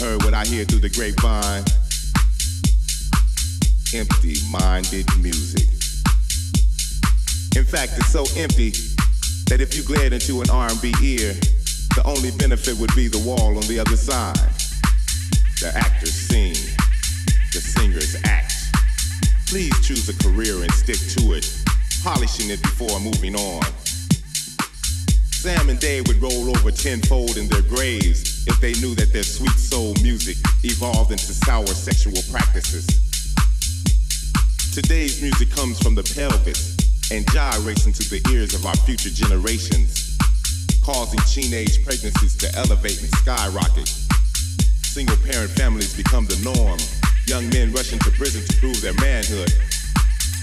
heard what I hear through the grapevine? Empty-minded music. In fact, it's so empty that if you glared into an R&B ear, the only benefit would be the wall on the other side. The actors sing, the singers act. Please choose a career and stick to it, polishing it before moving on. Sam and Dave would roll over tenfold in their graves if they knew that their sweet soul music evolved into sour sexual practices. Today's music comes from the pelvis and gyrates into the ears of our future generations, causing teenage pregnancies to elevate and skyrocket. Single parent families become the norm. Young men rush into prison to prove their manhood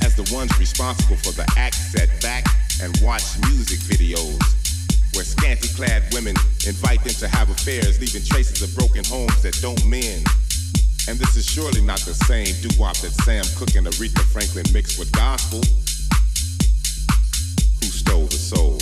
as the ones responsible for the act set back and watch music videos where scanty clad women invite them to have affairs, leaving traces of broken homes that don't mend. And this is surely not the same doo-wop that Sam Cooke and Aretha Franklin mixed with gospel. Who stole the soul?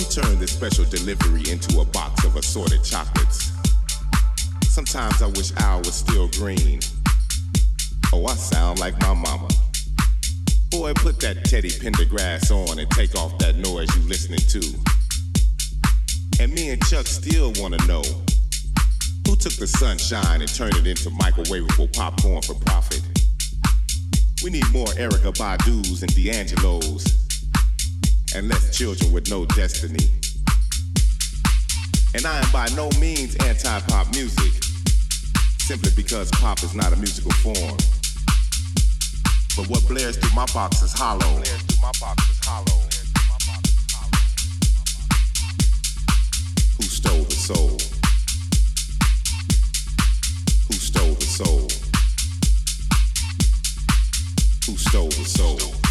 Turn this special delivery into a box of assorted chocolates. Sometimes I wish Al was still green. Oh, I sound like my mama. Boy, put that Teddy Pendergrass on and take off that noise you listening to. And me and Chuck still wanna know who took the sunshine and turned it into microwavable popcorn for profit. We need more Erykah Badu's and D'Angelo's and less children with no destiny. And I am by no means anti-pop music, simply because pop is not a musical form. But what blares through my box is hollow. Who stole the soul? Who stole the soul? Who stole the soul?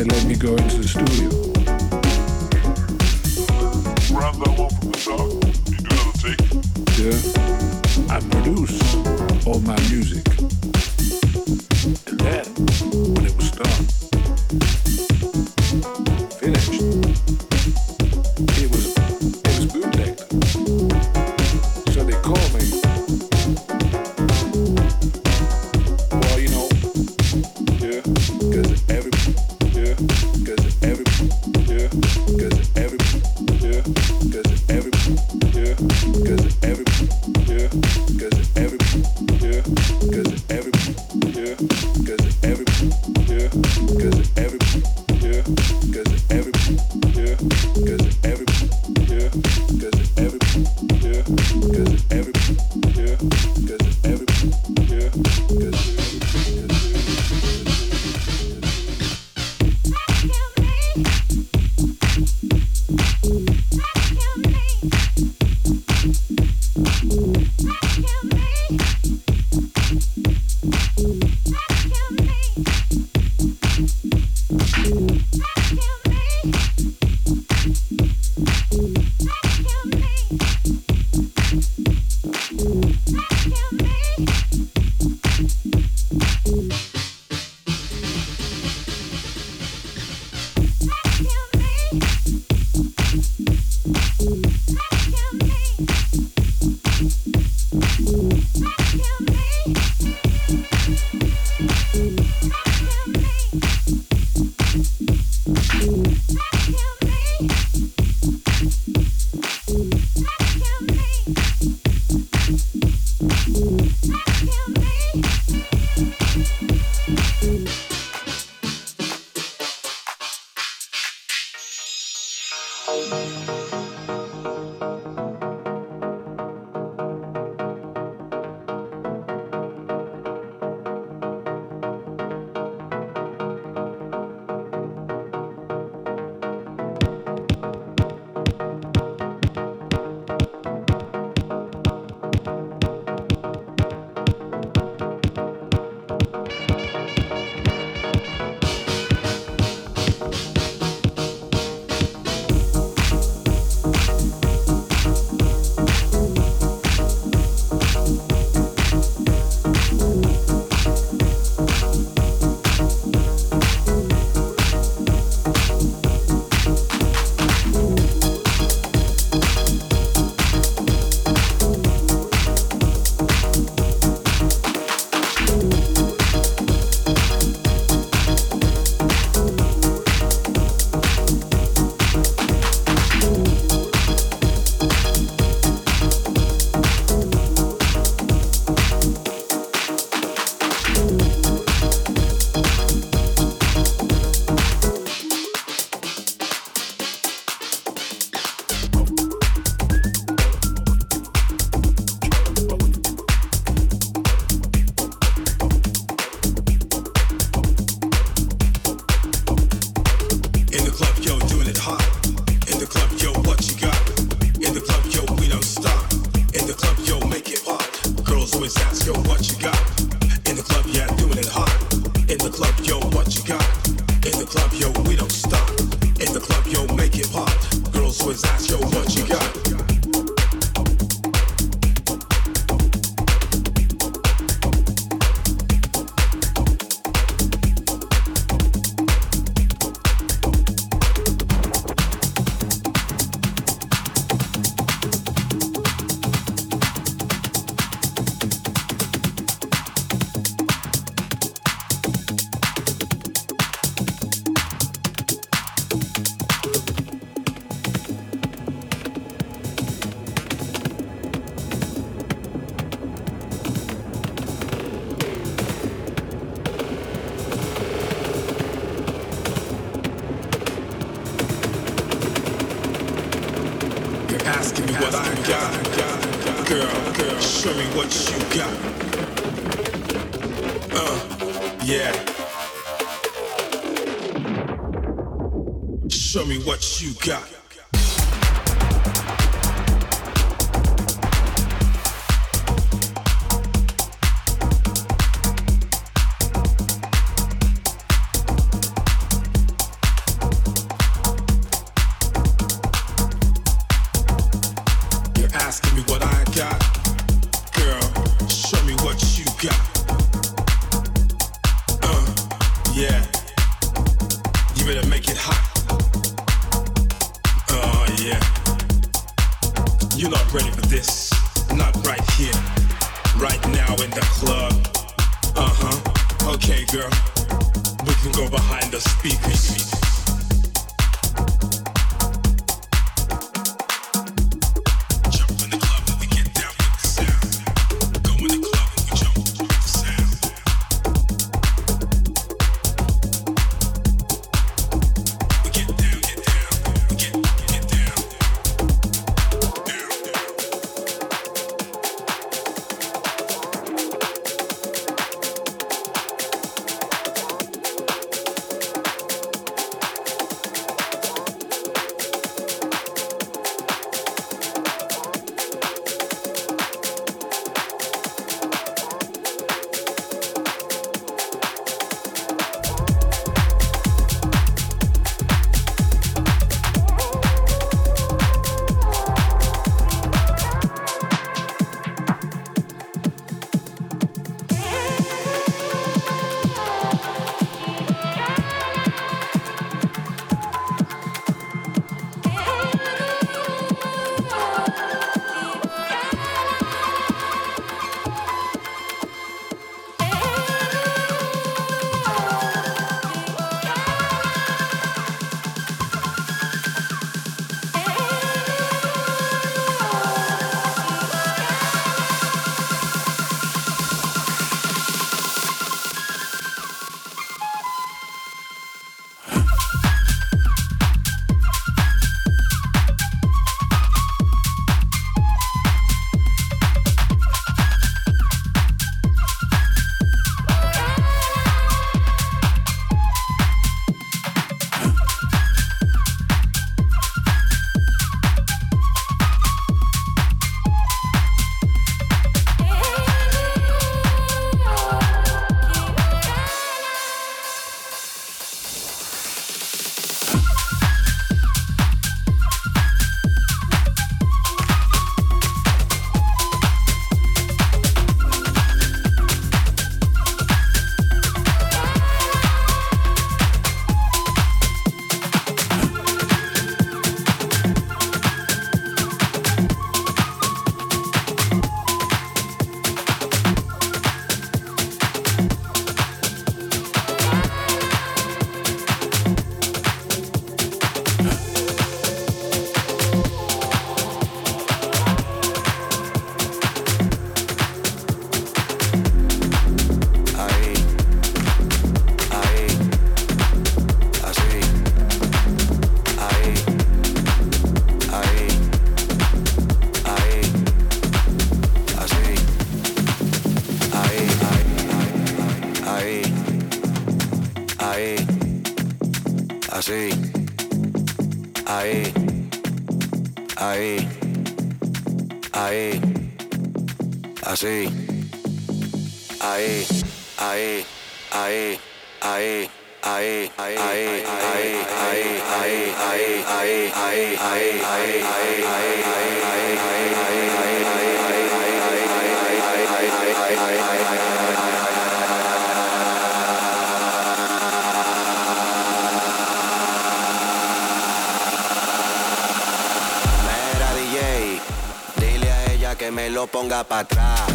they let me go into the studio. Grab that one from the. You do another take. Yeah. I produce all my music. And then, when it was done, Música asking me what I got. pra trás.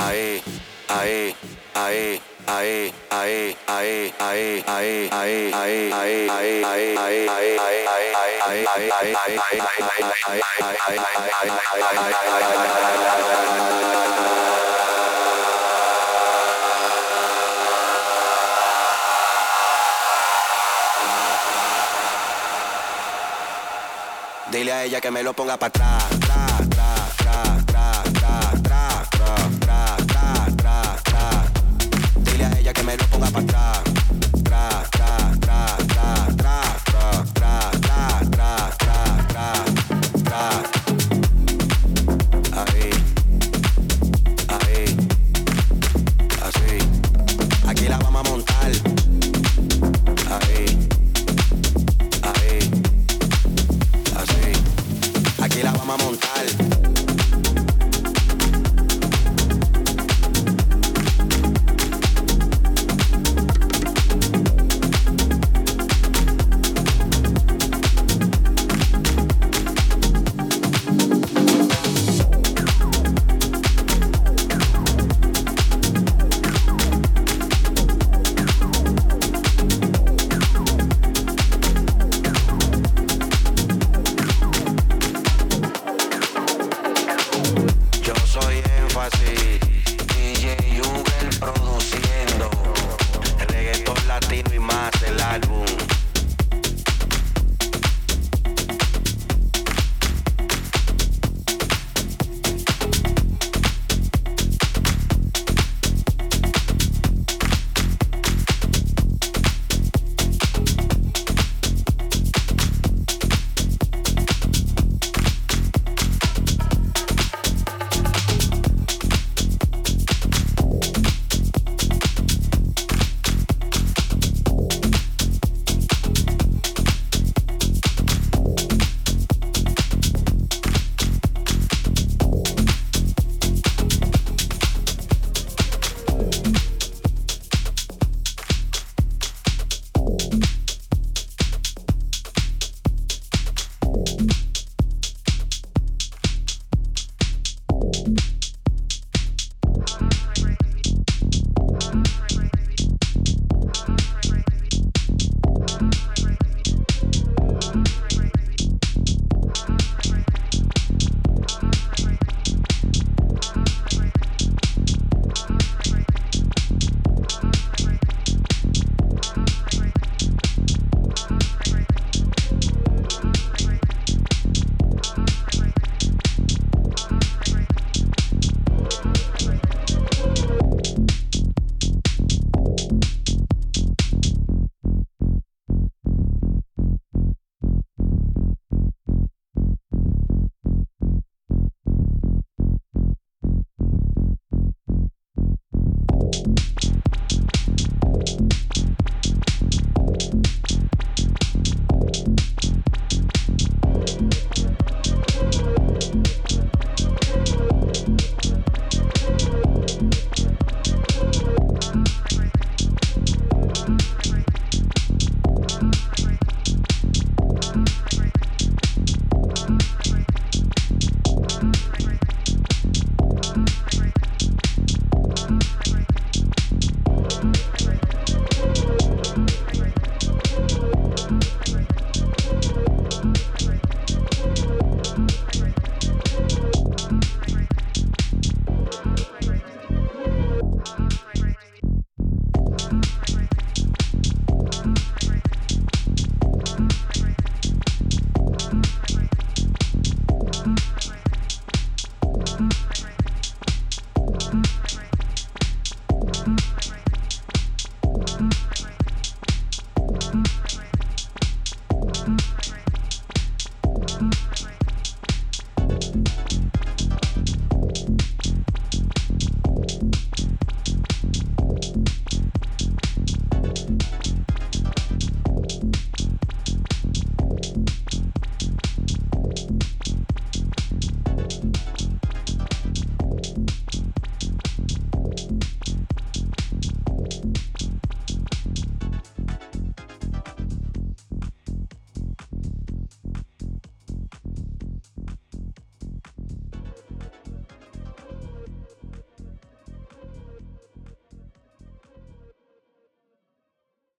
ae, ae, ae, ae, ae, ae, ae, ae, ae, ae, ae, ae, ae, ae, ae, Dile a ella que me lo ponga para atrás.